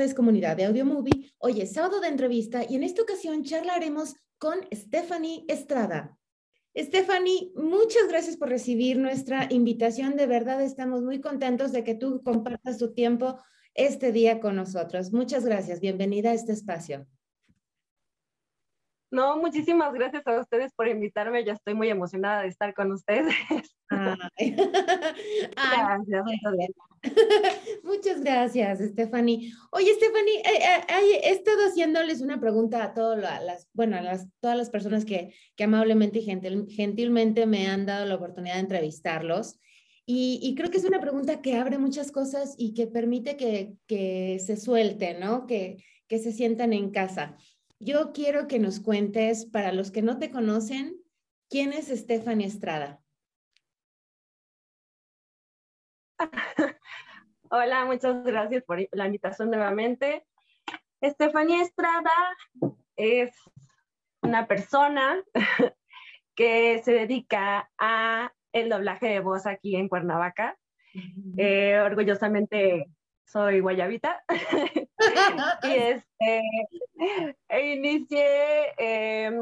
Tardes, comunidad de Audio Movie. Hoy es sábado de entrevista y en esta ocasión charlaremos con Stephanie Estrada. Stephanie, muchas gracias por recibir nuestra invitación. De verdad, estamos muy contentos de que tú compartas tu tiempo este día con nosotros. Muchas gracias. Bienvenida a este espacio. No, muchísimas gracias a ustedes por invitarme. Ya estoy muy emocionada de estar con ustedes. gracias, Muchas gracias, Stephanie. Oye, Stephanie, eh, eh, he estado haciéndoles una pregunta a todas las, bueno, a las, todas las personas que, que amablemente y gentilmente me han dado la oportunidad de entrevistarlos. Y, y, creo que es una pregunta que abre muchas cosas y que permite que, que se suelten, ¿no? Que, que se sientan en casa. Yo quiero que nos cuentes, para los que no te conocen, ¿quién es Stephanie Estrada? Hola, muchas gracias por la invitación nuevamente. Estefanía Estrada es una persona que se dedica a el doblaje de voz aquí en Cuernavaca. Eh, orgullosamente soy guayabita. Y este, inicié em,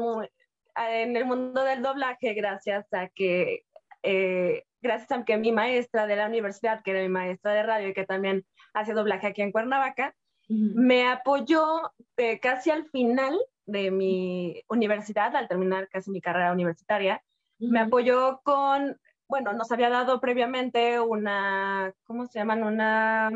en el mundo del doblaje gracias a que, eh, gracias a que mi maestra de la universidad, que era mi maestra de radio y que también hace doblaje aquí en Cuernavaca, me apoyó eh, casi al final de mi universidad, al terminar casi mi carrera universitaria, me apoyó con, bueno, nos había dado previamente una, ¿cómo se llaman? Una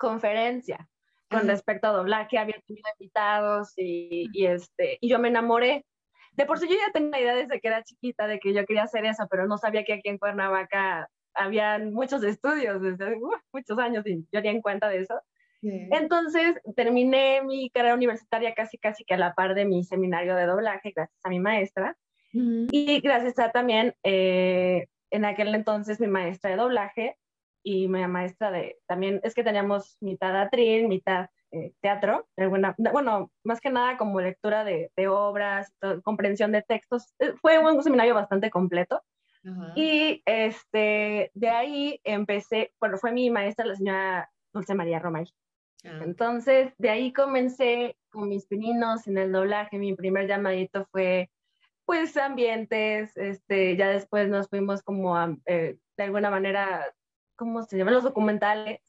conferencia con respecto a doblaje, había tenido invitados y, y, este, y yo me enamoré. De por sí yo ya tenía idea desde que era chiquita de que yo quería hacer eso, pero no sabía que aquí en Cuernavaca habían muchos estudios desde muchos años y yo di en cuenta de eso. Entonces terminé mi carrera universitaria casi casi que a la par de mi seminario de doblaje, gracias a mi maestra. Y gracias a también, eh, en aquel entonces mi maestra de doblaje, y mi maestra de, también es que teníamos mitad atril, mitad eh, teatro, alguna, bueno, más que nada como lectura de, de obras, comprensión de textos, eh, fue un seminario bastante completo. Y este, de ahí empecé, bueno, fue mi maestra la señora Dulce María Romay. Ah. Entonces, de ahí comencé con mis pininos en el doblaje. Mi primer llamadito fue, pues, ambientes. Este, ya después nos fuimos como a, eh, de alguna manera, ¿cómo se llaman? Los documentales.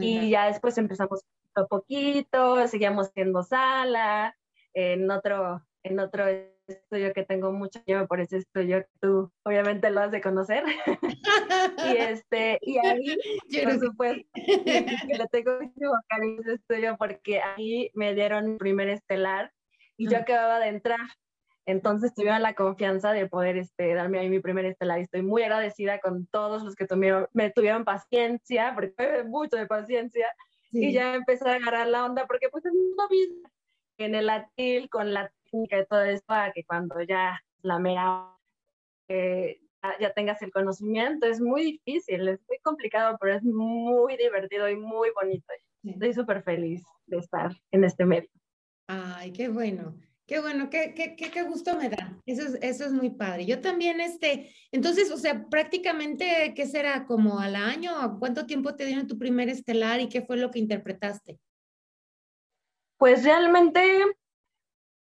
Y ya después empezamos a poquito, seguíamos haciendo sala, en otro, en otro estudio que tengo mucho llevo por ese estudio tú obviamente lo has de conocer. y este, y ahí, por supuesto, que le tengo mucho cariño ese estudio porque ahí me dieron mi primer estelar y yo acababa de entrar. Entonces tuvieron la confianza de poder este, darme ahí mi primer estelar y estoy muy agradecida con todos los que tuvieron, me tuvieron paciencia, porque fue mucho de paciencia, y ya empecé a agarrar la onda, porque pues es lo mismo en el latil, con la técnica y todo eso, que cuando ya la mera, eh, ya tengas el conocimiento, es muy difícil, es muy complicado, pero es muy divertido y muy bonito. Estoy súper feliz de estar en este medio. Ay, qué bueno. Qué bueno, qué, qué, qué, gusto me da. Eso es, eso es muy padre. Yo también, este, entonces, o sea, prácticamente, ¿qué será? ¿Como al año? ¿Cuánto tiempo te dieron tu primer estelar y qué fue lo que interpretaste? Pues realmente,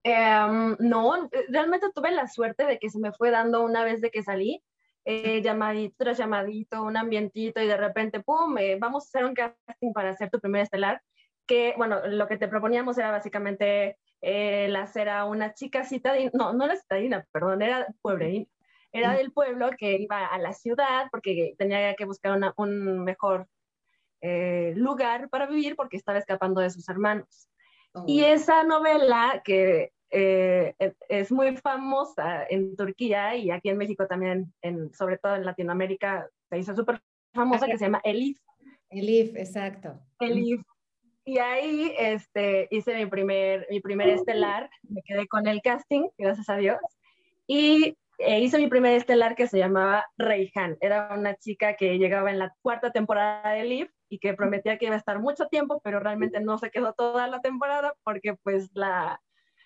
em, no, realmente tuve la suerte de que se me fue dando una vez de que salí, eh, llamadito tras llamadito, un ambientito y de repente, ¡pum!, eh, vamos a hacer un casting para hacer tu primer estelar, que, bueno, lo que te proponíamos era básicamente eh, era una chica citadina, no, no era citadina, perdón, era pueblerina, era del pueblo que iba a la ciudad porque tenía que buscar un mejor eh, lugar para vivir porque estaba escapando de sus hermanos. Y oh. esa novela que eh, e, es muy famosa en Turquía y aquí en México también, en, sobre todo en Latinoamérica, se hizo súper famosa, que se llama Elif. Elif, exacto. Elif y ahí este, hice mi primer, mi primer estelar, me quedé con el casting, gracias a Dios, y eh, hice mi primer estelar que se llamaba Reihan. Era una chica que llegaba en la cuarta temporada de Live y que prometía que iba a estar mucho tiempo, pero realmente no se quedó toda la temporada porque pues la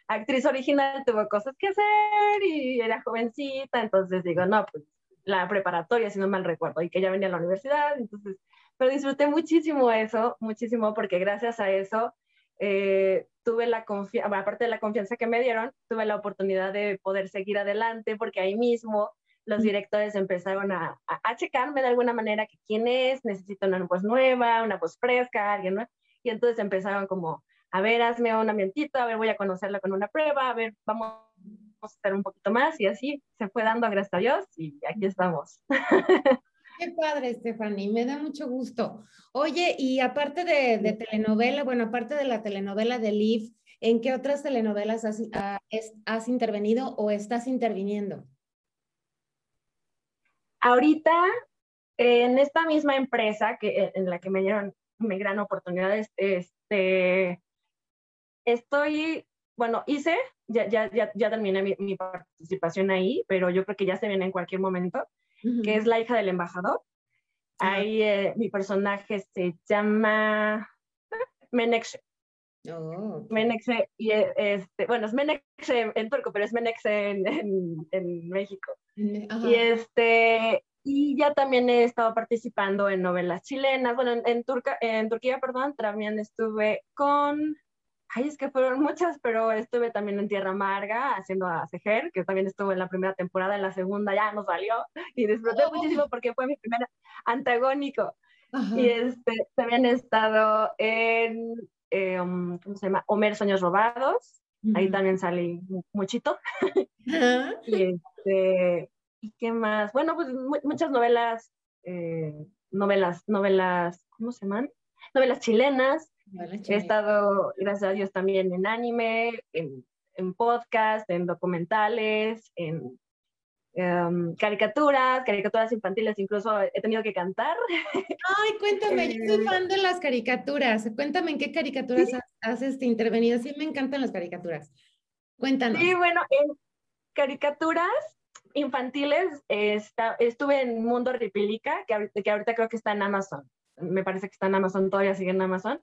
actriz original tuvo cosas que hacer y era jovencita, entonces digo, no, pues la preparatoria, si no mal recuerdo, y que ya venía a la universidad, entonces pero disfruté muchísimo eso, muchísimo, porque gracias a eso eh, tuve la confianza, aparte de la confianza que me dieron, tuve la oportunidad de poder seguir adelante, porque ahí mismo los directores empezaron a, a, checarme de alguna manera que quién es, necesito una voz nueva, una voz fresca, alguien, ¿no? Y entonces empezaron como, a ver, hazme un ambientito, a ver, voy a conocerla con una prueba, a ver, vamos a hacer un poquito más, y así se fue dando, gracias a Dios, y aquí estamos. Qué padre, Stephanie, me da mucho gusto. Oye, y aparte de, de telenovela, bueno, aparte de la telenovela de Liv, ¿en qué otras telenovelas has, ah, has intervenido o estás interviniendo? Ahorita, en esta misma empresa que, en la que me dieron mi gran oportunidad, este, estoy, bueno, hice, ya, ya, ya, ya terminé mi, mi, participación ahí, pero yo creo que ya se viene en cualquier momento que es la hija del embajador. Ahí eh, mi personaje se llama Menekşe. Oh, y eh, este, bueno, es Menekşe en turco, pero es Menekşe en, en, México. Y este, y ya también he estado participando en novelas chilenas. Bueno, en, Turca, en Turquía, perdón, también estuve con Ay, es que fueron muchas, pero estuve también en Tierra Amarga haciendo a Cejer, que también estuve en la primera temporada, en la segunda ya nos salió y disfruté oh. muchísimo porque fue mi primer antagónico. Y este, también he estado en, eh, um, ¿cómo se llama? Homer Sueños Robados, ahí también salí muchito. y, este, ¿Y qué más? Bueno, pues muchas novelas, eh, novelas, novelas, ¿cómo se llaman? Novelas chilenas, He estado, gracias a Dios, también en anime, en, en podcast, en documentales, en em, caricaturas, caricaturas infantiles, incluso he tenido que cantar. Ay, cuéntame, yo soy eh, fan de las caricaturas. Cuéntame en qué caricaturas has, este, intervenido. Sí, me encantan las caricaturas. Cuéntanos. Sí, bueno, en caricaturas infantiles estuve en Mundo Ripilica, que que ahorita creo que está en Amazon. Me parece que está en Amazon, todavía sigue en Amazon.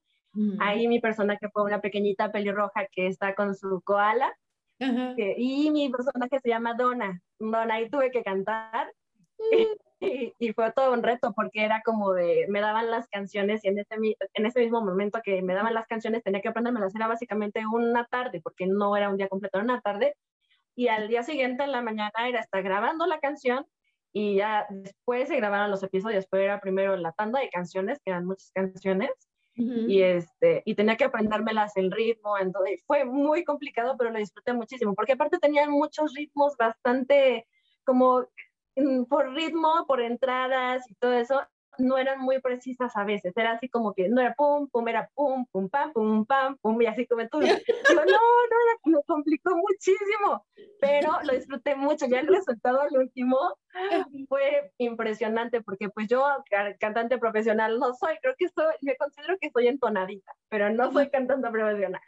Ahí mi personaje fue una pequeñita pelirroja que está con su koala. y mi personaje se llama Donna. Donna, ahí tuve que cantar. Y, y, fue todo un reto porque era como de, me daban las canciones y en ese, en ese mismo momento que me daban las canciones tenía que aprendérmelas. Era básicamente una tarde porque no era un día completo, era una tarde. Y al día siguiente en la mañana era estar grabando la canción y ya después se grabaron los episodios, pero era primero la tanda de canciones, que eran muchas canciones, y, este, y tenía que aprendérmelas el ritmo, entonces fue muy complicado, pero lo disfruté muchísimo, porque aparte tenían muchos ritmos bastante como mm, por ritmo, por entradas y todo eso, no eran muy precisas a veces, era así como que no era pum, pum, era pum, pum, pam, pum, pam, pum, y así como todo. Digo, no, no, me complicó muchísimo, pero lo disfruté mucho, ya el resultado al último fue impresionante, porque pues yo, cantante profesional, no soy, creo que soy, me considero que soy entonadita, pero no soy cantante profesional.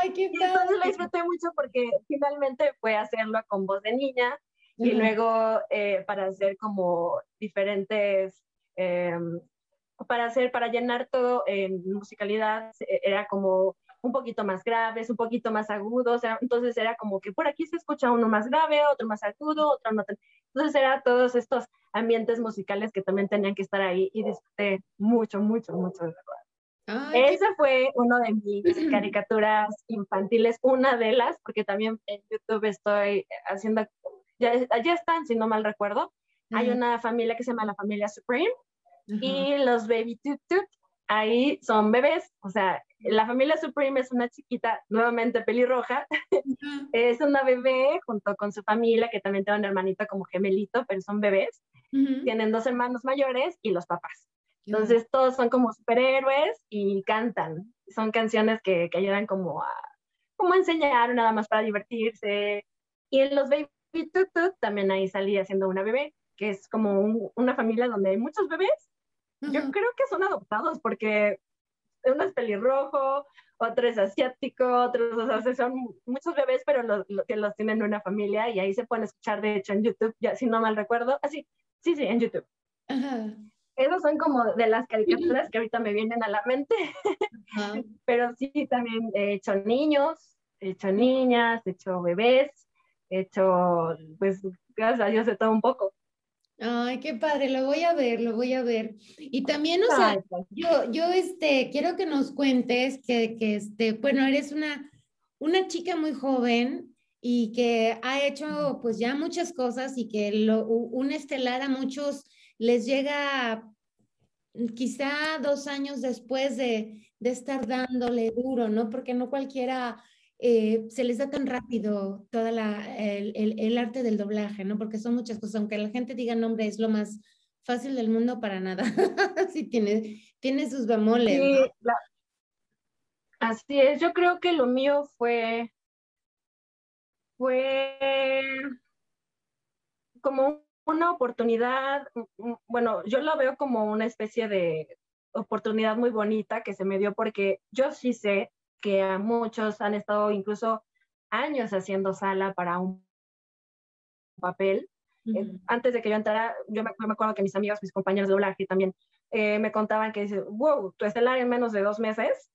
Ay, qué y entonces lo disfruté mucho porque finalmente fue hacerlo con voz de niña, y luego eh, para hacer como diferentes, eh, para hacer, para llenar todo en musicalidad, e, era como un poquito más graves, un poquito más agudos, entonces era como que por aquí se escucha uno más grave, otro más agudo, otro no Entonces era todos estos ambientes musicales que también tenían que estar ahí y disfruté mucho, mucho, mucho de verdad. Esa fue una de mis caricaturas infantiles, una de las, porque también en YouTube estoy haciendo ya, ya están, si no mal recuerdo. Hay una familia que se llama la familia Supreme y los Baby Toot Toot, ahí son bebés, o sea, la familia Supreme es una chiquita, nuevamente pelirroja, es una bebé junto con su familia, que también tiene un hermanito como gemelito, pero son bebés, tienen dos hermanos mayores y los papás. Entonces todos son como superhéroes y cantan, son canciones que, que ayudan como a, como a enseñar, nada más para divertirse. Y en los Baby Tutut también ahí salí haciendo una bebé, que es como una familia donde hay muchos bebés. Yo creo que son adoptados porque uno es pelirrojo, otro es asiático, otros, o sea, son muchos bebés, pero los, que los tienen en una familia y ahí se pueden escuchar, de hecho, en YouTube, ya si no mal recuerdo. Así, ah, sí, sí, en YouTube. Esos son como de las caricaturas que ahorita me vienen a la mente. pero sí, también he hecho niños, he hecho niñas, he hecho bebés, hecho, pues, gracias a Dios, de todo un poco. Ay, qué padre, lo voy a ver, lo voy a ver. Y también, o sea, pues. yo, yo, este, quiero que nos cuentes que, que, este, bueno, eres una, una chica muy joven y que ha hecho, pues, ya muchas cosas y que lo, un estelar a muchos les llega quizá dos años después de, de estar dándole duro, ¿no? Porque no cualquiera eh, se les da tan rápido toda la, el, el, arte del doblaje, ¿no? Porque son muchas cosas, aunque la gente diga nombre es lo más fácil del mundo para nada. sí, tiene, tiene sus bemoles. Sí, así es, yo creo que lo mío fue, fue como una oportunidad, bueno, yo lo veo como una especie de oportunidad muy bonita que se me dio porque yo sí sé que a muchos han estado incluso años haciendo sala para un papel. Eh, antes de que yo entrara, yo me, acuerdo que mis amigos, mis compañeros de doblaje también eh, me contaban que dice, wow, tu estelar en menos de dos meses,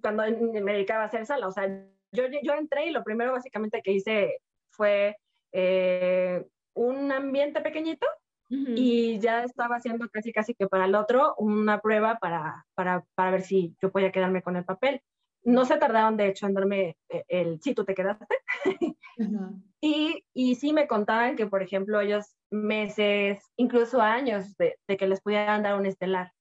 cuando me dedicaba a hacer sala. O sea, yo, yo entré y lo primero básicamente que hice fue eh, un ambiente pequeñito y ya estaba haciendo casi casi que para el otro una prueba para, para, para ver si yo podía quedarme con el papel no se tardaron, de hecho, en darme eh, el sí, tú te quedaste. y, y sí me contaban que, por ejemplo, ellos meses, incluso años de, que les pudieran dar un estelar.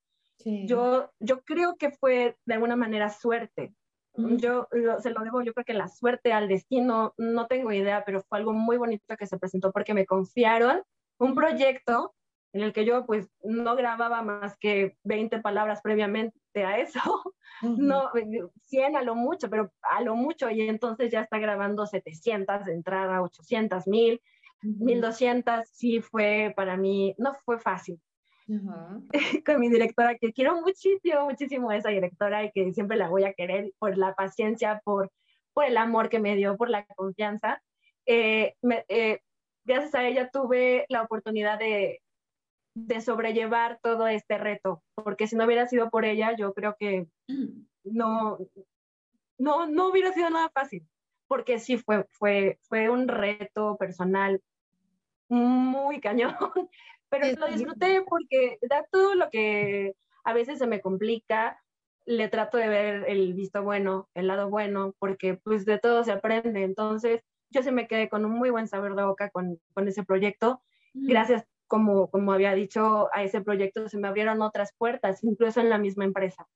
Yo, yo creo que fue de alguna manera suerte. Yo se lo debo, yo creo que la suerte al destino, no tengo idea, pero fue algo muy bonito que se presentó porque me confiaron un proyecto en el que yo pues no grababa más que 20 palabras previamente a eso, no, 100 a lo mucho, pero a lo mucho, y entonces ya está grabando 700, de entrada 800, 1000, 1200, sí fue para mí, no fue fácil. Con mi directora, que quiero muchísimo, muchísimo a esa directora y que siempre la voy a querer por la paciencia, por, por el amor que me dio, por la confianza. Eh, eh, gracias a ella tuve la oportunidad de, de sobrellevar todo este reto, porque si no hubiera sido por ella, yo creo que no, no, no hubiera sido nada fácil, porque sí fue, fue, fue un reto personal muy cañón, pero lo disfruté porque da todo lo que a veces se me complica, le trato de ver el visto bueno, el lado bueno, porque pues de todo se aprende, entonces yo se me quedé con un muy buen sabor de boca con, con ese proyecto, gracias como, como había dicho, a ese proyecto se me abrieron otras puertas, incluso en la misma empresa.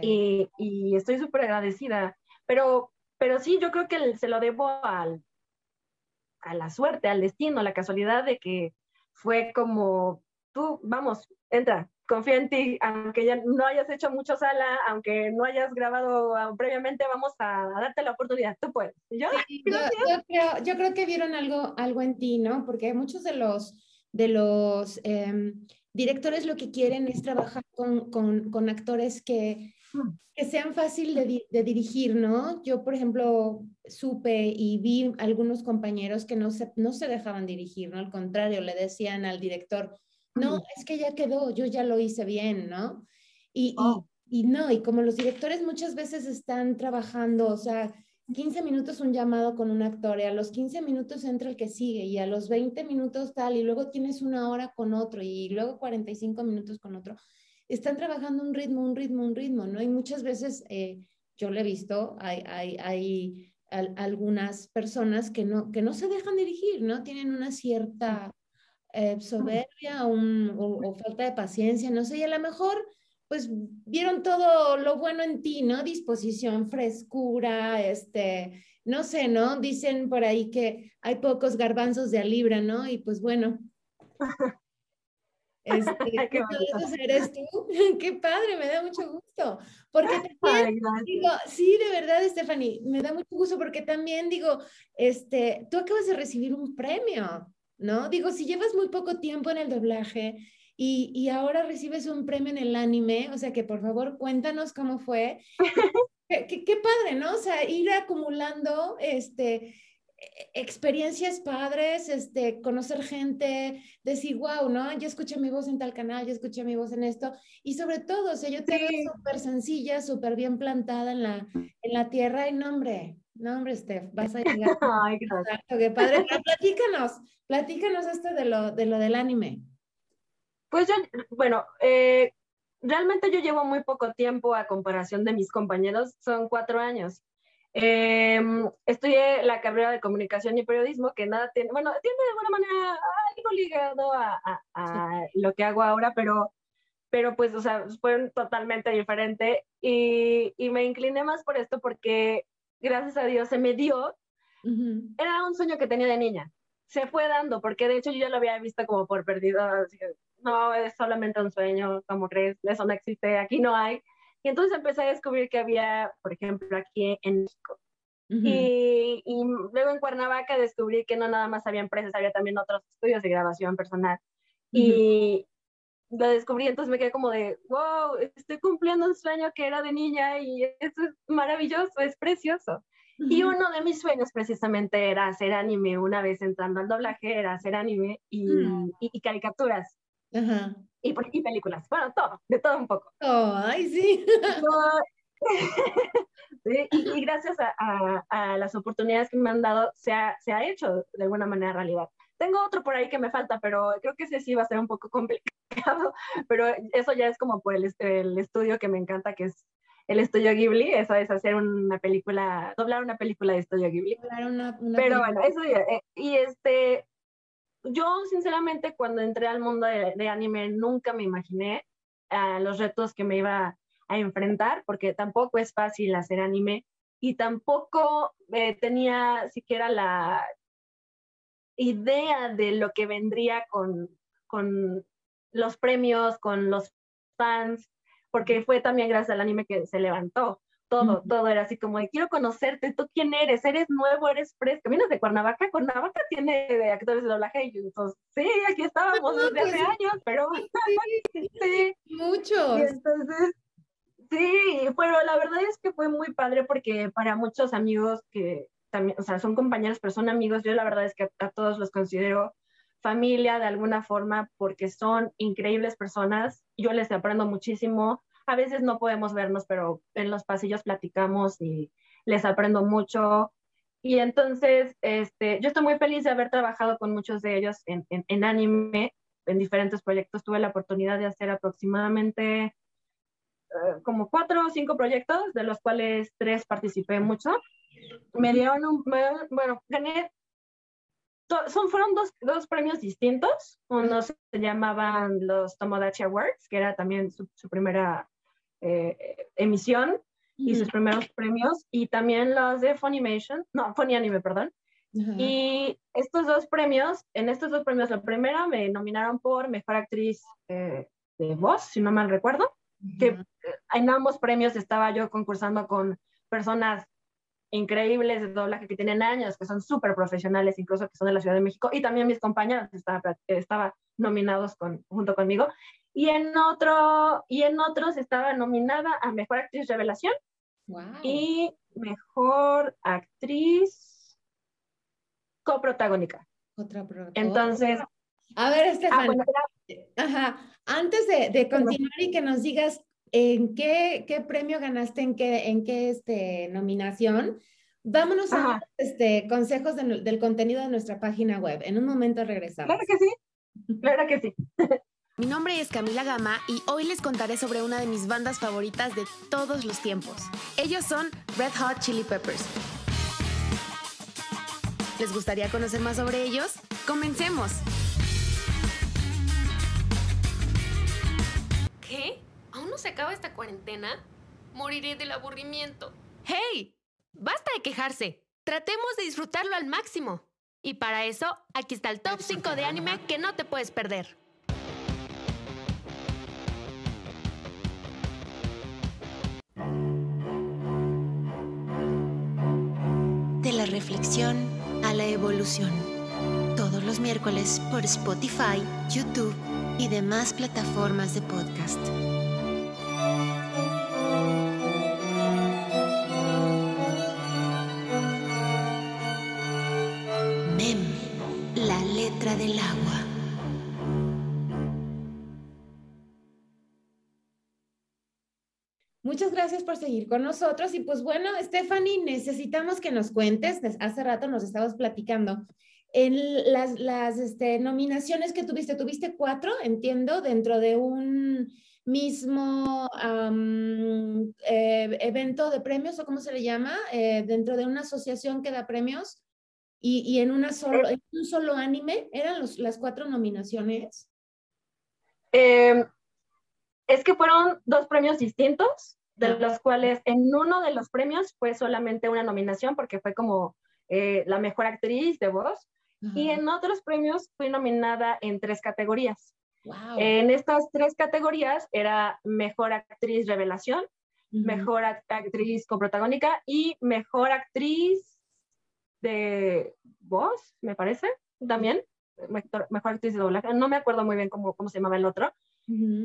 Y, y, estoy súper agradecida. Pero, pero sí, yo creo que se lo debo al, a la suerte, al destino, a la casualidad de que fue como, tú, vamos, entra, confía en ti, aunque ya no hayas hecho mucho sala, aunque no hayas grabado previamente, vamos a, darte la oportunidad, tú puedes. Yo, yo, creo, yo creo que vieron algo, algo en ti, ¿no? Porque muchos de los de los em, directores lo que quieren es trabajar con, con, actores que, mm. que, sean fácil de, de, dirigir, ¿no? Yo, por ejemplo, supe y vi algunos compañeros que no se, no se dejaban dirigir, ¿no? Al contrario, le decían al director, no, es que ya quedó, yo ya lo hice bien, ¿no? Y, y, y no, y como los directores muchas veces están trabajando, o sea, 15 minutos un llamado con un actor y a los 15 minutos entra el que sigue y a los 20 minutos tal y luego tienes una hora con otro y luego 45 minutos con otro. Están trabajando un ritmo, un ritmo, un ritmo, ¿no? Y muchas veces eh, yo lo he visto, hay, hay, hay algunas personas que no, que no se dejan dirigir, ¿no? Tienen una cierta eh, soberbia o, o falta de paciencia, no sé, y a lo mejor pues vieron todo lo bueno en ti, ¿no? Disposición, frescura, este, no sé, ¿no? Dicen por ahí que hay pocos garbanzos de a libra, ¿no? Y pues bueno. Este, ¿qué eres tú? Qué padre, me da mucho gusto. Porque también, digo, sí, de verdad, Stephanie, me da mucho gusto porque también digo, este, tú acabas de recibir un premio, ¿no? Digo, si llevas muy poco tiempo en el doblaje y, y, ahora recibes un premio en el anime, o sea que por favor cuéntanos cómo fue. qué, qué, padre, ¿no? O sea, ir acumulando este, e, experiencias padres, este, conocer gente, decir, wow, ¿no? Yo escuché mi voz en tal canal, yo escuché mi voz en esto, y sobre todo, o sea, yo te veo súper sencilla, súper bien plantada en la, en la tierra, y nombre, No, hombre, Steph, vas a llegar. Ay, gracias. Qué padre. platícanos, platícanos esto de lo, de lo del anime. Pues yo, bueno, eh, realmente yo llevo muy poco tiempo a comparación de mis compañeros, son cuatro años. Em, estudié la carrera de comunicación y periodismo, que nada tiene, bueno, tiene de alguna manera algo ligado a, a, lo que hago ahora, pero, pero pues, o sea, fueron totalmente diferente y, y, me incliné más por esto porque, gracias a Dios, se me dio. Era un sueño que tenía de niña. Se fue dando, porque de hecho yo ya lo había visto como por perdido, así no, es solamente un sueño, como crees, eso no existe, aquí no hay. Y entonces empecé a descubrir que había, por ejemplo, aquí en México. y, y, luego en Cuernavaca descubrí que no nada más había empresas, había también otros estudios de grabación personal. Y lo descubrí, entonces me quedé como de, wow, estoy cumpliendo un sueño que era de niña y eso es maravilloso, es precioso. Y uno de mis sueños precisamente era hacer anime, una vez entrando al doblaje, era hacer anime y, y caricaturas. Y, y, películas, bueno, todo, de todo un poco. ay, sí. y, gracias a, a, las oportunidades que me han dado, se ha, se ha hecho de alguna manera realidad. Tengo otro por ahí que me falta, pero creo que ese sí va a ser un poco complicado, pero eso ya es como por el, el estudio que me encanta, que es el estudio Ghibli, eso es hacer una película, doblar una película de estudio Ghibli. pero bueno, eso ya, eh, y este, yo sinceramente cuando entré al mundo de, anime nunca me imaginé a los retos que me iba a enfrentar, porque tampoco es fácil hacer anime y tampoco eh, tenía siquiera la idea de lo que vendría con, con los premios, con los fans, porque fue también gracias al anime que se levantó todo, todo era así como de quiero conocerte, tú quién eres, eres nuevo, eres fresco, vienes de Cuernavaca, Cuernavaca tiene actores de doblaje y entonces, sí, aquí estábamos desde hace años, pero sí, muchos. entonces, sí, pero la verdad es que fue muy padre porque para muchos amigos que también, o sea, son compañeros, pero son amigos, yo la verdad es que a todos los considero familia de alguna forma porque son increíbles personas, yo les aprendo muchísimo, a veces no podemos vernos, pero en los pasillos platicamos y les aprendo mucho. Y entonces, este, yo estoy muy feliz de haber trabajado con muchos de ellos en, en, anime, en diferentes proyectos. Tuve la oportunidad de hacer aproximadamente eh, como cuatro o cinco proyectos, de los cuales tres participé mucho. Me dieron un, bueno, gané, son, fueron dos, dos premios distintos. Uno se llamaban los Tomodachi Awards, que era también su, su primera eh, emisión y sus primeros premios, y también los de Funimation, no, Funny Anime, perdón. Y estos dos premios, en estos dos premios, la primera me nominaron por Mejor Actriz eh, de Voz, si no mal recuerdo, que eh, en ambos premios estaba yo concursando con personas increíbles de doblaje que tienen años, que son súper profesionales, incluso que son de la Ciudad de México, y también mis compañeros estaban estaba nominados con, junto conmigo. Y en, otro, y en otros estaba nominada a Mejor Actriz Revelación y Mejor Actriz Coprotagónica. Otra Entonces... A ver, Estefan, Ajá. Antes de, de, continuar y que nos digas en qué, qué premio ganaste, en qué, en qué este, nominación, vámonos a este, consejos del contenido de nuestra página web. En un momento regresamos. Claro que sí, claro que sí. Mi nombre es Camila Gama y hoy les contaré sobre una de mis bandas favoritas de todos los tiempos. Ellos son Red Hot Chili Peppers. ¿Les gustaría conocer más sobre ellos? ¡Comencemos! Se acaba esta cuarentena? Moriré del aburrimiento. ¡Hey! Basta de quejarse. Tratemos de disfrutarlo al máximo. Y para eso, aquí está el top 5 de anime que no te puedes perder. la reflexión a la evolución. Todos los miércoles por Spotify, YouTube y demás plataformas de podcast. Gracias por seguir con nosotros. Y pues bueno, Stephanie, necesitamos que nos cuentes, hace rato nos estabas platicando, en las, las este, nominaciones que tuviste, tuviste cuatro, entiendo, dentro de un mismo eh, evento de premios, o cómo se le llama, eh, dentro de una asociación que da premios, y, y en, una solo, en un solo anime, ¿eran los, las cuatro nominaciones? Eh, es que fueron dos premios distintos, de los cuales en uno de los premios fue solamente una nominación porque fue como eh, la mejor actriz de voz y en otros premios fui nominada en tres categorías. En estas tres categorías era mejor actriz revelación, mejor actriz coprotagónica y mejor actriz de voz, me parece, también. Mejor, actriz de doblaje. No me acuerdo muy bien cómo, cómo se llamaba el otro.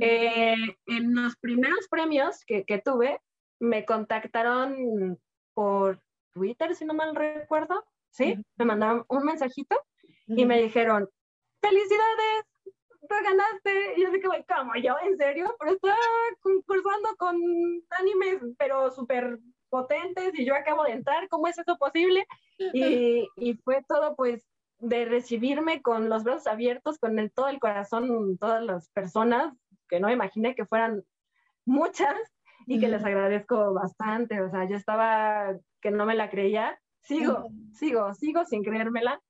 Eh, en los primeros premios que, que, tuve, me contactaron por Twitter, si no mal recuerdo, ¿sí? Me mandaron un mensajito y me dijeron, felicidades, te ganaste. Y yo así que, ¿cómo yo? ¿En serio? Pero estaba concursando con animes, pero súper potentes y yo acabo de entrar, ¿cómo es eso posible? Y, y fue todo pues de recibirme con los brazos abiertos, con el, todo el corazón, todas las personas, que no imaginé que fueran muchas y que les agradezco bastante. O sea, yo estaba que no me la creía, sigo, sigo, sigo sin creérmela.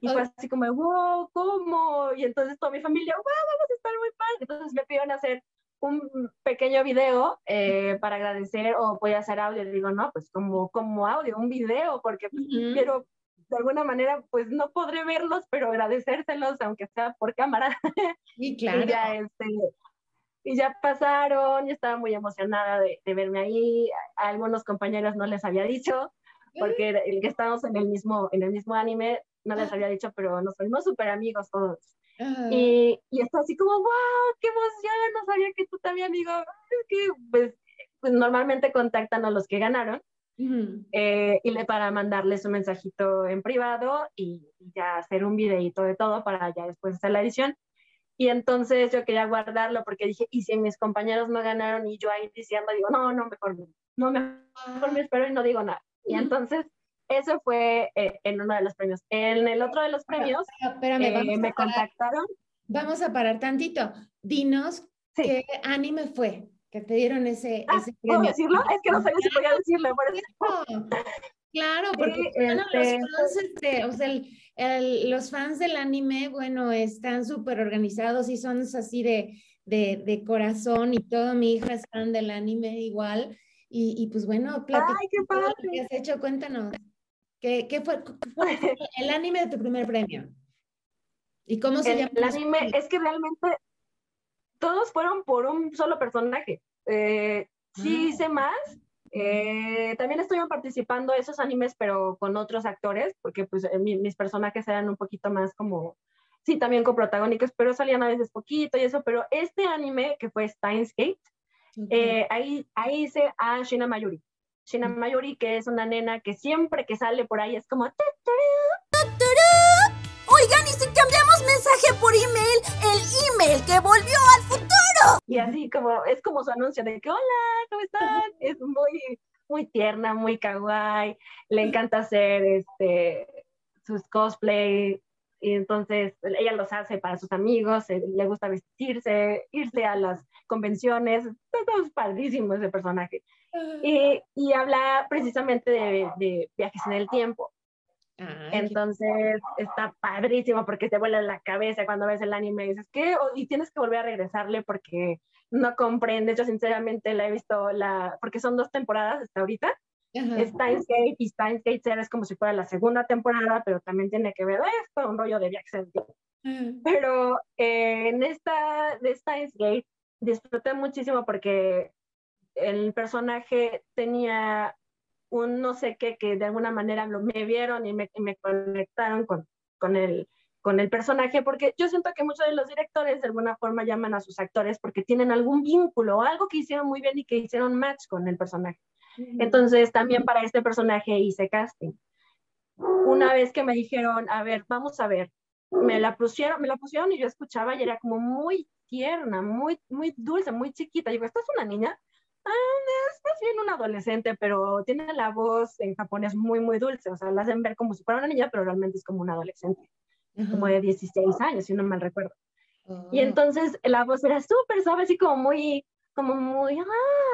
Y fue así como, wow, ¿cómo? Y entonces toda mi familia, wow, vamos a estar muy padre. Entonces me pidieron hacer un pequeño video eh, para agradecer o voy a hacer audio. Le digo, no, pues como, como audio, un video, porque pues, quiero de alguna manera, pues no podré verlos, pero agradecérselos, aunque sea por cámara. Y claro. y, ya, este, y ya pasaron, yo estaba muy emocionada de, de, verme ahí. A algunos compañeros no les había dicho, porque el que estábamos en el mismo, en el mismo anime, no les había dicho, pero nos fuimos súper amigos todos. Y, y está así como, wow, qué emoción, no sabía que tú también, digo, es que pues, pues normalmente contactan a los que ganaron eh, y le, para mandarles un mensajito en privado y, ya hacer un videito de todo para ya después hacer la edición. Y entonces yo quería guardarlo porque dije, ¿y si mis compañeros no ganaron y yo ahí diciendo, digo, no, no, mejor no, mejor me espero y no digo nada. Y entonces eso fue eh, en uno de los premios. En el otro de los premios espérame, eh, me contactaron. Vamos a parar tantito. Dinos qué anime fue que te dieron ese, ah, ese premio. decirlo? Es que no sabía si podía decirlo. Claro, porque bueno, los este, fans, este, o sea, el, los fans del anime, bueno, están súper organizados y son así de, de, de, corazón y todo. Mi hija es fan del anime igual. Y, y pues bueno, Ay, qué padre. ¿qué has hecho? Cuéntanos. ¿Qué, qué fue, fue, el anime de tu primer premio? ¿Y cómo se el, llama? El anime es que realmente todos fueron por un solo personaje. Eh, sí ah. hice más. Eh, también estuvieron participando esos animes, pero con otros actores, porque pues eh, mis personajes eran un poquito más como, sí, también con protagónicos, pero salían a veces poquito y eso, pero este anime que fue Steins Gate, ahí, ahí hice a Shina Mayuri. Shina. Mayuri, que es una nena que siempre que sale por ahí es como... Oigan, ¿y cambiamos mensaje por email? El email que volvió al futuro. Y así como, es como su anuncio de que, hola, ¿cómo están? Es muy, muy tierna, muy kawaii. Le encanta hacer este, sus cosplay. Y entonces ella los hace para sus amigos, eh, le gusta vestirse, irse a las convenciones. Todo es padrísimo ese personaje. Y, y habla precisamente de, de viajes en el tiempo. Entonces está padrísimo porque te vuela la cabeza cuando ves el anime y dices, ¿qué? y tienes que volver a regresarle porque no comprendes. Yo sinceramente la he visto, la, porque son dos temporadas hasta ahorita. Steins Gate y Steins Gate es como si fuera la segunda temporada, pero también tiene que ver esto, un rollo de viajes Pero eh, en esta de Steins Gate disfruté muchísimo porque el personaje tenía un no sé qué que de alguna manera lo, me vieron y me, me conectaron con, con, el, con el personaje, porque yo siento que muchos de los directores de alguna forma llaman a sus actores porque tienen algún vínculo o algo que hicieron muy bien y que hicieron match con el personaje. Entonces también para este personaje hice casting. Una vez que me dijeron, a ver, vamos a ver, me la pusieron, me la pusieron y yo escuchaba y era como muy tierna, muy, muy dulce, muy chiquita. Digo, ¿esta es una niña? Ah, una adolescente, pero tiene la voz en japonés muy, muy dulce. O sea, la hacen ver como si fuera una niña, pero realmente es como una adolescente, como de 16 años, si no mal recuerdo. Y Oh. entonces la voz era súper suave, así como muy, como muy, ah,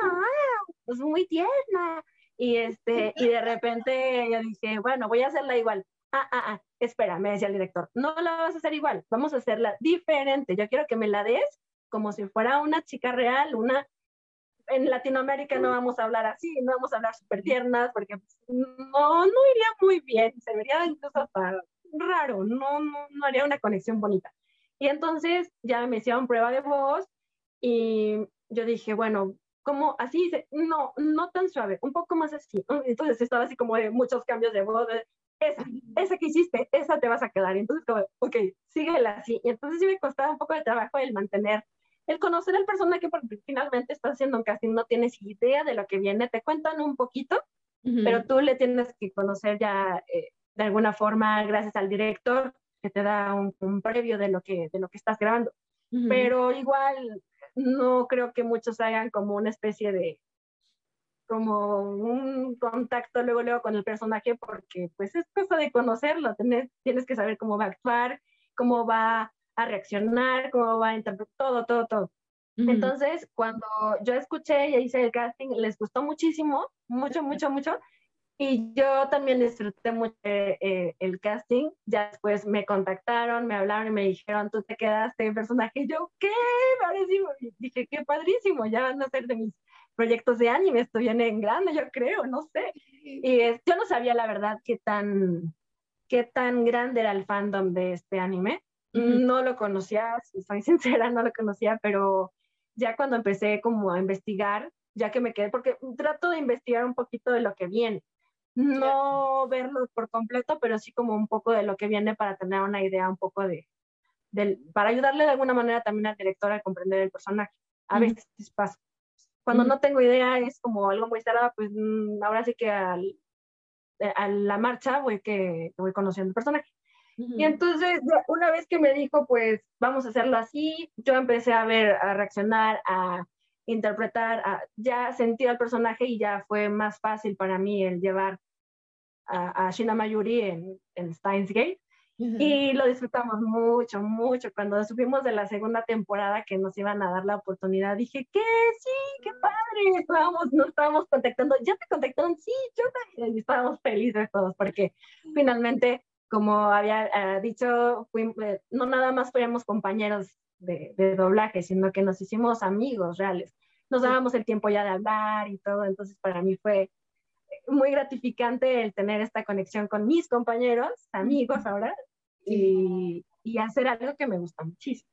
ah, pues muy tierna. Y, este, y de repente yo dije, bueno, voy a hacerla igual. Ah, ah, ah, espera, me decía el director, no la vas a hacer igual, vamos a hacerla diferente. Yo quiero que me la des como si fuera una chica real, una... En Latinoamérica no vamos a hablar así, no vamos a hablar súper tiernas, porque pues, no, no iría muy bien, se vería incluso hasta raro, no, no, no haría una conexión bonita. Y entonces ya me hicieron prueba de voz y yo dije, bueno, ¿cómo así? No, no tan suave, un poco más así. Entonces estaba así como de muchos cambios de voz. Esa, esa que hiciste, esa te vas a quedar. Y entonces como, ok, síguela así. Y entonces sí me costaba un poco de trabajo el mantener, el conocer al personaje porque finalmente estás haciendo un casting, no tienes idea de lo que viene, te cuentan un poquito, pero tú le tienes que conocer ya eh, de alguna forma gracias al director que te da un, un previo de lo que de lo que estás grabando. Pero igual no creo que muchos hagan como una especie de como un contacto luego luego con el personaje porque pues es cosa de conocerlo tienes, tienes que saber cómo va a actuar cómo va a reaccionar cómo va a interpretar todo todo todo entonces, cuando yo escuché y hice el casting, les gustó muchísimo, mucho, mucho, mucho. Y yo también disfruté mucho eh, el casting. Ya después me contactaron, me hablaron y me dijeron, tú te quedaste en personaje. Y yo, ¿qué? Padrísimo. Y dije, qué padrísimo, ya van a ser de mis proyectos de anime. Esto viene en grande, yo creo, no sé. Y yo no sabía la verdad qué tan, qué tan grande era el fandom de este anime. No lo conocía, si soy sincera, no lo conocía, pero ya cuando empecé como a investigar, ya que me quedé, porque trato de investigar un poquito de lo que viene. No verlo por completo, pero sí como un poco de lo que viene para tener una idea un poco de, del, para ayudarle de alguna manera también al director a comprender el personaje. A veces pasa. Cuando no tengo idea, es como algo muy cerrado, pues mm, ahora sí que al, eh, a la marcha voy que voy conociendo el personaje. Y entonces, una vez que me dijo, pues vamos a hacerlo así, yo empecé a ver, a reaccionar, a interpretar, a ya sentir al personaje y ya fue más fácil para mí el llevar a, a Shina Mayuri en, en Steins Gate. Y lo disfrutamos mucho, mucho. Cuando supimos de la segunda temporada que nos iban a dar la oportunidad, dije, ¿qué? Sí, qué padre. Estábamos, nos estábamos contactando. ¿Ya te contactaron? Sí, yo también. Y estábamos felices todos porque finalmente, como había eh, dicho, eh, no nada más fuimos compañeros de, de doblaje, sino que nos hicimos amigos reales. Nos dábamos el tiempo ya de hablar y todo. Entonces, para mí fue muy gratificante el tener esta conexión con mis compañeros, amigos ahora, y, y hacer algo que me gusta muchísimo.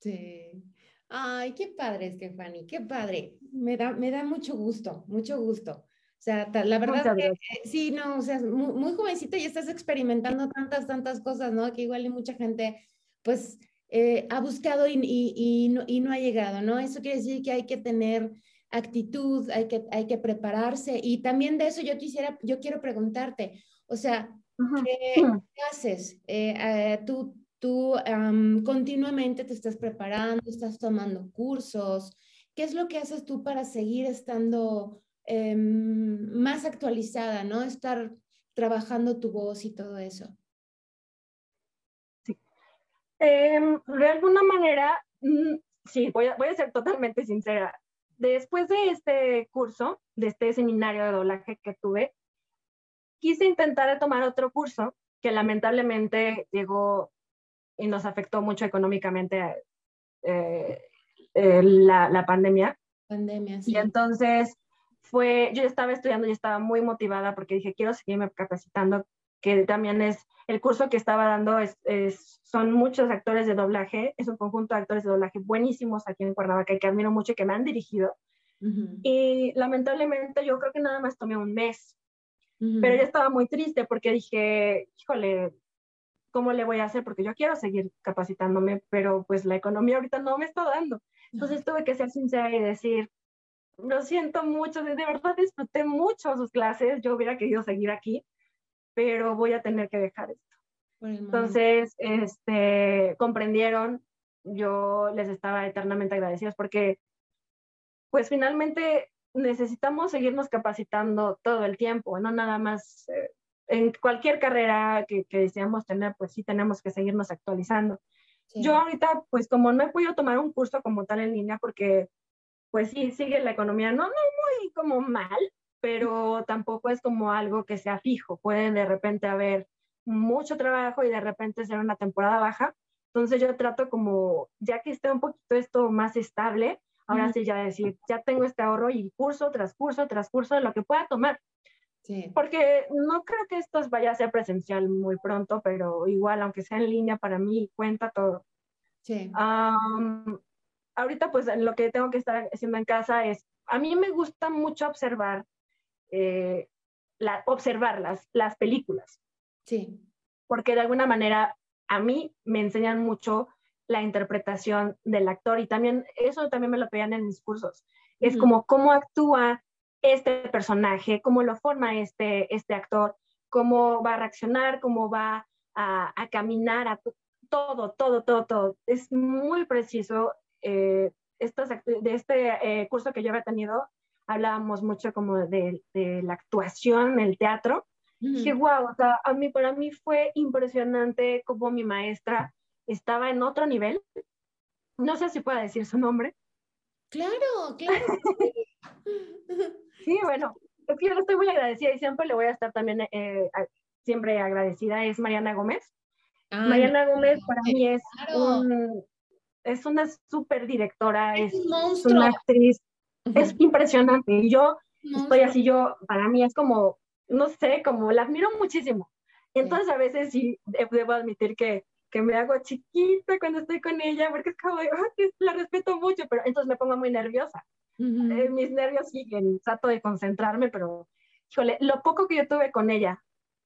Sí. Ay, qué padre, Stephanie, qué padre. Me da, me da mucho gusto, mucho gusto. O sea, la verdad que eh, sí, no, o sea, muy, muy jovencita y estás experimentando tantas, tantas cosas, ¿no? Que igual y mucha gente, pues, eh, ha buscado y, y, y no, y no ha llegado, ¿no? Eso quiere decir que hay que tener actitud, hay que, hay que prepararse. Y también de eso yo quisiera, yo quiero preguntarte, o sea. ¿qué, haces? Eh, eh, tú tú am, continuamente te estás preparando, estás tomando cursos. ¿Qué es lo que haces tú para seguir estando em, más actualizada, ¿no? Estar trabajando tu voz y todo eso. Em, de alguna manera, mm, sí, voy a, voy a ser totalmente sincera. Después de este curso, de este seminario de doblaje que tuve, quise intentar tomar otro curso que lamentablemente llegó y nos afectó mucho económicamente eh, eh, la, la pandemia. Pandemia, Y sí. entonces fue, yo estaba estudiando y estaba muy motivada porque dije, quiero seguirme capacitando, que también es, el curso que estaba dando es, es- son muchos actores de doblaje, es un conjunto de actores de doblaje buenísimos aquí en Cuernavaca que admiro mucho y que me han dirigido. Ujú, Y lamentablemente yo creo que nada más tomé un mes, ujú. pero yo estaba muy triste porque dije, híjole, ¿cómo le voy a hacer? Porque yo quiero seguir capacitándome, pero pues la economía ahorita no me está dando. Entonces tuve que ser sincera y decir, lo siento mucho, de verdad disfruté mucho sus clases, yo hubiera querido seguir aquí, pero voy a tener que dejar esto. Entonces, este, comprendieron, yo les estaba eternamente agradecidos porque, pues finalmente necesitamos seguirnos capacitando todo el tiempo, no nada más eh, en cualquier carrera que, que, deseamos tener, pues sí tenemos que seguirnos actualizando. Yo ahorita, pues como no he podido tomar un curso como tal en línea, porque pues sí, sigue la economía, no, no muy como mal, pero tampoco es como algo que sea fijo. Puede de repente haber mucho trabajo y de repente ser una temporada baja. Entonces yo trato como, ya que esté un poquito esto más estable, ahora sí ya decir, ya tengo este ahorro y curso tras curso tras curso de lo que pueda tomar. Sí. Porque no creo que esto vaya a ser presencial muy pronto, pero igual, aunque sea en línea, para mí cuenta todo. Sí. Ahorita, pues lo que tengo que estar haciendo en casa es, a mí me gusta mucho observar, eh, la, observar las, las películas. Sí. Porque de alguna manera a mí me enseñan mucho la interpretación del actor y también eso también me lo pedían en mis cursos. Es como cómo actúa este personaje, cómo lo forma este, este actor, cómo va a reaccionar, cómo va a, a caminar, a todo, todo, todo, todo. Es muy preciso. Eh, de este eh, curso que yo había tenido, hablábamos mucho como de, de la actuación, el teatro. Dije, wow, o sea, a mí, para mí fue impresionante cómo mi maestra estaba en otro nivel. No sé si pueda decir su nombre. Claro, claro. sí, bueno, es que yo estoy muy agradecida y siempre le voy a estar también eh, siempre agradecida. Es Mariana Gómez. Mariana Gómez para mí es, es una súper directora, es, una actriz, es impresionante. Y yo estoy así, yo, para mí es como, no sé, como la admiro muchísimo. Entonces a veces sí debo admitir que que me hago chiquita cuando estoy con ella, porque es como, la respeto mucho, pero entonces me pongo muy nerviosa. Eh, mis nervios siguen, trato de concentrarme, pero, híjole, lo poco que yo tuve con ella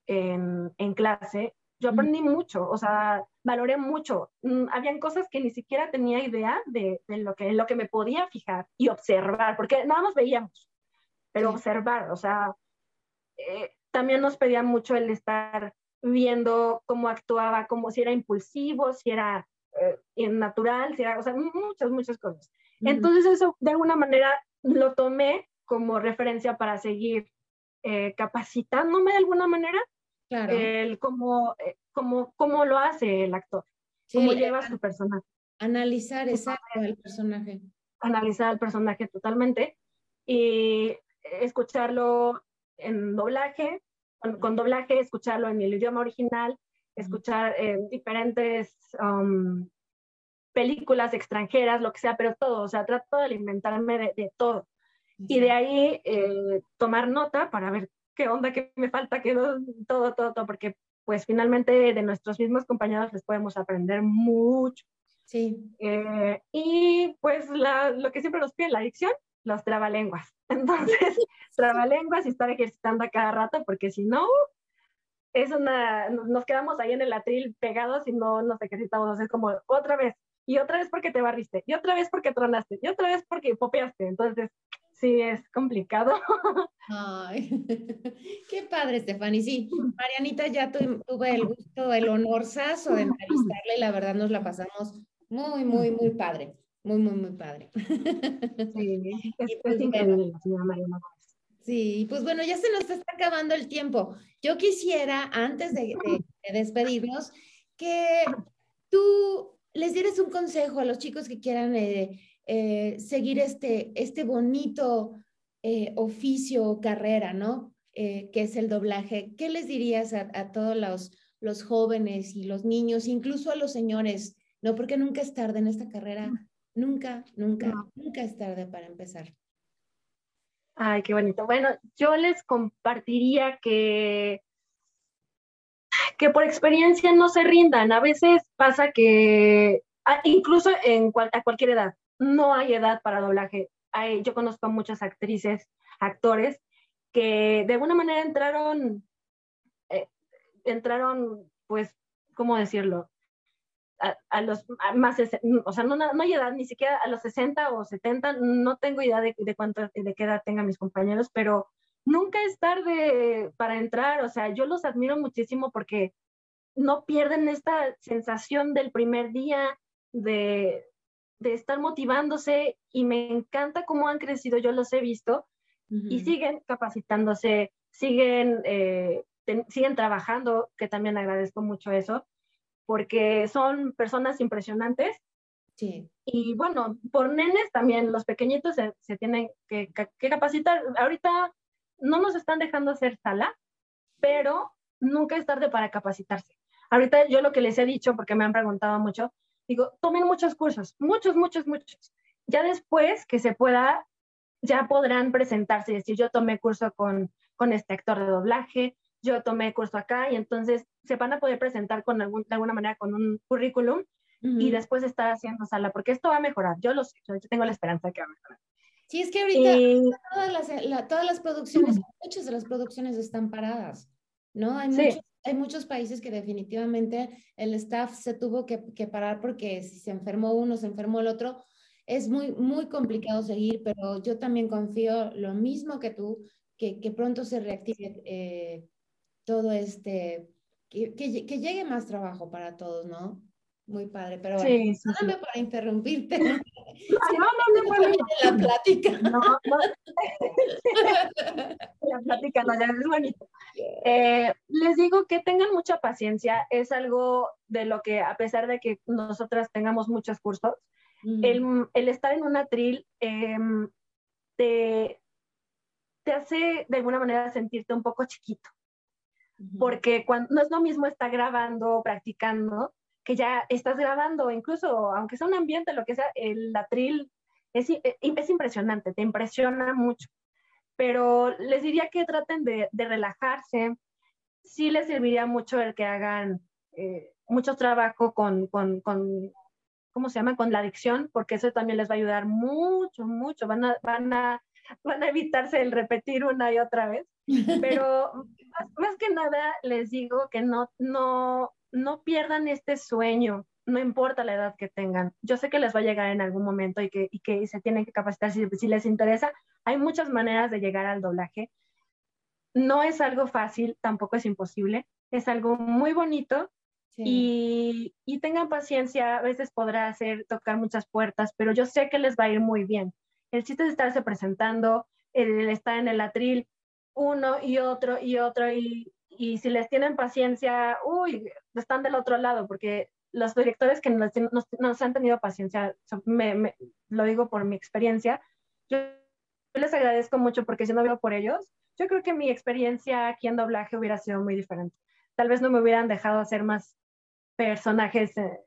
en, en clase, yo aprendí mucho, o sea, valoré mucho. Mm, habían cosas que ni siquiera tenía idea de, de, lo, que, lo que me podía fijar y observar, porque nada más veíamos, pero observar, o sea, eh, también nos pedía mucho el estar viendo cómo actuaba, como si era impulsivo, si era eh, natural, si era, o sea, muchas, muchas cosas. Entonces eso de alguna manera lo tomé como referencia para seguir eh, capacitándome de alguna manera, claro. el cómo, eh, cómo, cómo, lo hace el actor, cómo lleva su personaje. Analizar exacto el personaje. Analizar al personaje totalmente y escucharlo en doblaje, con, doblaje, escucharlo en el idioma original, escuchar eh, diferentes um, películas extranjeras, lo que sea, pero todo, o sea, trato de alimentarme de, todo. Y de ahí eh, tomar nota para ver qué onda, qué me falta, qué todo, todo, todo, porque pues finalmente de nuestros mismos compañeros les podemos aprender mucho. Sí. Eh, y pues lo que siempre nos pide la adicción, los trabalenguas. Entonces, trabalenguas y estar ejercitando a cada rato, porque si no, es una, nos quedamos ahí en el atril pegados y no nos ejercitamos. Es como otra vez, y otra vez porque te barriste, y otra vez porque tronaste, y otra vez porque popeaste. Entonces, sí, es complicado. Ay, qué padre, Stephanie. Sí, Marianita, ya tuve el gusto, el honorazo de entrevistarla y la verdad nos la pasamos muy, muy, muy padre. Muy, muy, muy padre. Sí, es, pues, increíble Mariana Sí, pues bueno, ya se nos está acabando el tiempo. Yo quisiera, antes de, despedirnos, que tú les dieras un consejo a los chicos que quieran eh, eh, seguir este, este bonito eh, oficio o carrera, ¿no? que es el doblaje. ¿Qué les dirías a, a, todos los, los jóvenes y los niños, incluso a los señores? No, porque nunca es tarde en esta carrera. Nunca, nunca, nunca es tarde para empezar. Ay, qué bonito. Bueno, yo les compartiría que, que por experiencia no se rindan. A veces pasa que, ah, incluso en a cualquier edad, no hay edad para doblaje. yo conozco a muchas actrices, actores, que de alguna manera entraron, eh, entraron, pues, ¿cómo decirlo? a, los más, o sea, no, no, hay edad, ni siquiera a los 60 o 70, no tengo idea de, de cuánto, de qué edad tengan mis compañeros, pero nunca es tarde para entrar, o sea, yo los admiro muchísimo porque no pierden esta sensación del primer día de, de estar motivándose y me encanta cómo han crecido, yo los he visto, y siguen capacitándose, siguen, eh, siguen trabajando, que también agradezco mucho eso, porque son personas impresionantes. Sí. Y bueno, por nenes también, los pequeñitos se, se tienen que, que, capacitar. Ahorita no nos están dejando hacer sala, pero nunca es tarde para capacitarse. Ahorita yo lo que les he dicho, porque me han preguntado mucho, digo, tomen muchos cursos, muchos, muchos, muchos. Ya después que se pueda, ya podrán presentarse y decir, yo tomé curso con, con este actor de doblaje, yo tomé curso acá y entonces se van a poder presentar con algún, de alguna manera con un currículum y después estar haciendo sala, porque esto va a mejorar. Yo lo sé, yo tengo la esperanza de que va a mejorar. Sí, es que ahorita todas, las, todas las producciones, muchas de las producciones están paradas, ¿no? Hay, muchos, hay muchos países que definitivamente el staff se tuvo que, que parar porque si se enfermó uno, se enfermó el otro, es muy, muy complicado seguir, pero yo también confío lo mismo que tú, que, que pronto se reactive eh, todo este, que, que, llegue más trabajo para todos, ¿no? Muy padre, pero bueno, sí, sí, para interrumpirte. No, no, no, no, La plática. No, no. La plática no, ya es bonito. Eh, les digo que tengan mucha paciencia, es algo de lo que a pesar de que nosotras tengamos muchos cursos, el, el, estar en un atril eh, te, te hace de alguna manera sentirte un poco chiquito. Porque cuando, no es lo mismo estar grabando, practicando, que ya estás grabando, incluso aunque sea un ambiente, lo que sea, el atril es, eh, es impresionante, te impresiona mucho. Pero les diría que traten de, de relajarse. Sí les serviría mucho el que hagan eh, mucho trabajo con, con, con, ¿cómo se llama? Con la adicción, porque eso también les va a ayudar mucho, mucho. Van a, van a, van a evitarse el repetir una y otra vez. Pero más, más, que nada les digo que no, no, no pierdan este sueño, no importa la edad que tengan. Yo sé que les va a llegar en algún momento y que, y que se tienen que capacitar si, si les interesa. Hay muchas maneras de llegar al doblaje. No es algo fácil, tampoco es imposible. Es algo muy bonito y, y, tengan paciencia, a veces podrá hacer tocar muchas puertas, pero yo sé que les va a ir muy bien. El chiste es estarse presentando, el, estar en el atril uno y otro y otro y, y si les tienen paciencia, uy, están del otro lado, porque los directores que nos, nos, nos han tenido paciencia, me, me, lo digo por mi experiencia, yo, les agradezco mucho porque si no veo por ellos, yo creo que mi experiencia aquí en doblaje hubiera sido muy diferente. Tal vez no me hubieran dejado hacer más personajes, eh,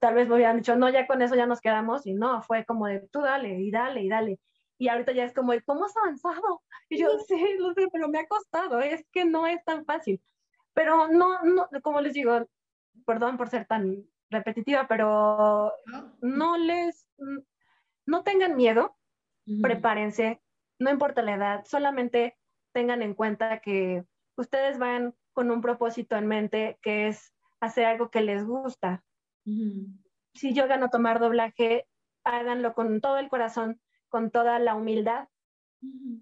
tal vez me hubieran dicho, no, ya con eso ya nos quedamos, y no, fue como de tú dale, y dale, y dale. Y ahorita ya es como, ¿cómo has avanzado? Y yo, sí, lo sé, pero me ha costado, es que no es tan fácil. Pero no, no, como les digo, perdón por ser tan repetitiva, pero no les, no tengan miedo, prepárense, no importa la edad, solamente tengan en cuenta que ustedes van con un propósito en mente que es hacer algo que les gusta. Uh -huh. Si llegan a tomar doblaje, háganlo con todo el corazón, con toda la humildad,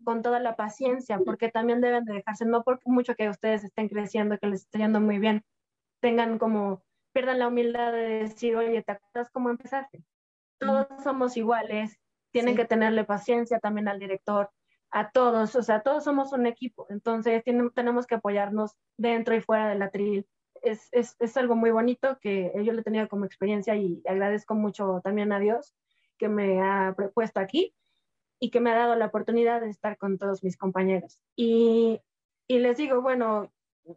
con toda la paciencia, porque también deben de dejarse, no por mucho que ustedes estén creciendo, que les esté yendo muy bien, tengan como, pierdan la humildad de decir, oye, ¿te acuerdas cómo empezaste? Todos somos iguales, tienen sí. que tenerle paciencia también al director, a todos, o sea, todos somos un equipo, entonces tiene, tenemos que apoyarnos dentro y fuera del atril. Es, es, es, algo muy bonito que yo lo he tenido como experiencia y agradezco mucho también a Dios que me ha puesto aquí y que me ha dado la oportunidad de estar con todos mis compañeros. Y, les digo, bueno,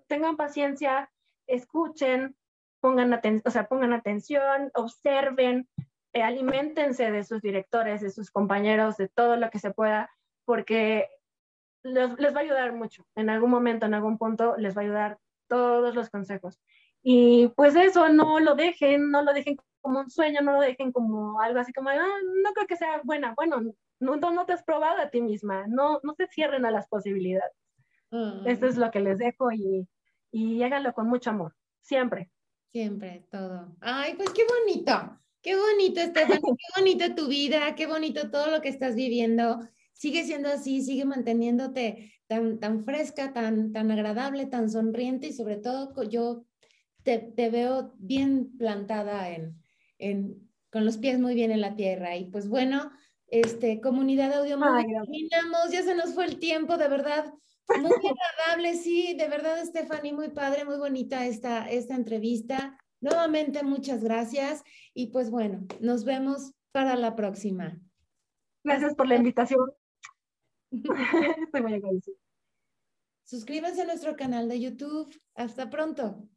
tengan paciencia, escuchen, pongan, aten o sea, pongan atención, observen, eh, alimentense de sus directores, de sus compañeros, de todo lo que se pueda, porque les, les, va a ayudar mucho. En algún momento, en algún punto, les va a ayudar todos los consejos. Y pues eso, no lo dejen, no lo dejen como un sueño, no lo dejen como algo así como, ah, no creo que sea buena. Bueno, no, no te has probado a ti misma, no, no se cierren a las posibilidades. Mm. Esto es lo que les dejo y, y háganlo con mucho amor, siempre. Siempre, todo. Ay, pues qué bonito, qué bonito, Estefan, qué bonito tu vida, qué bonito todo lo que estás viviendo sigue siendo así, sigue manteniéndote tan, tan fresca, tan, tan agradable, tan sonriente y sobre todo yo te, te veo bien plantada en, en, con los pies muy bien en la tierra. Y pues bueno, Este, comunidad audio, terminamos, ya se nos fue el tiempo, de verdad. Muy agradable, sí, de verdad, Stephanie, muy padre, muy bonita esta, esta entrevista. Nuevamente, muchas gracias y pues bueno, nos vemos para la próxima. Gracias por la invitación. Estoy muy agradecida. Suscríbanse a nuestro canal de YouTube. Hasta pronto.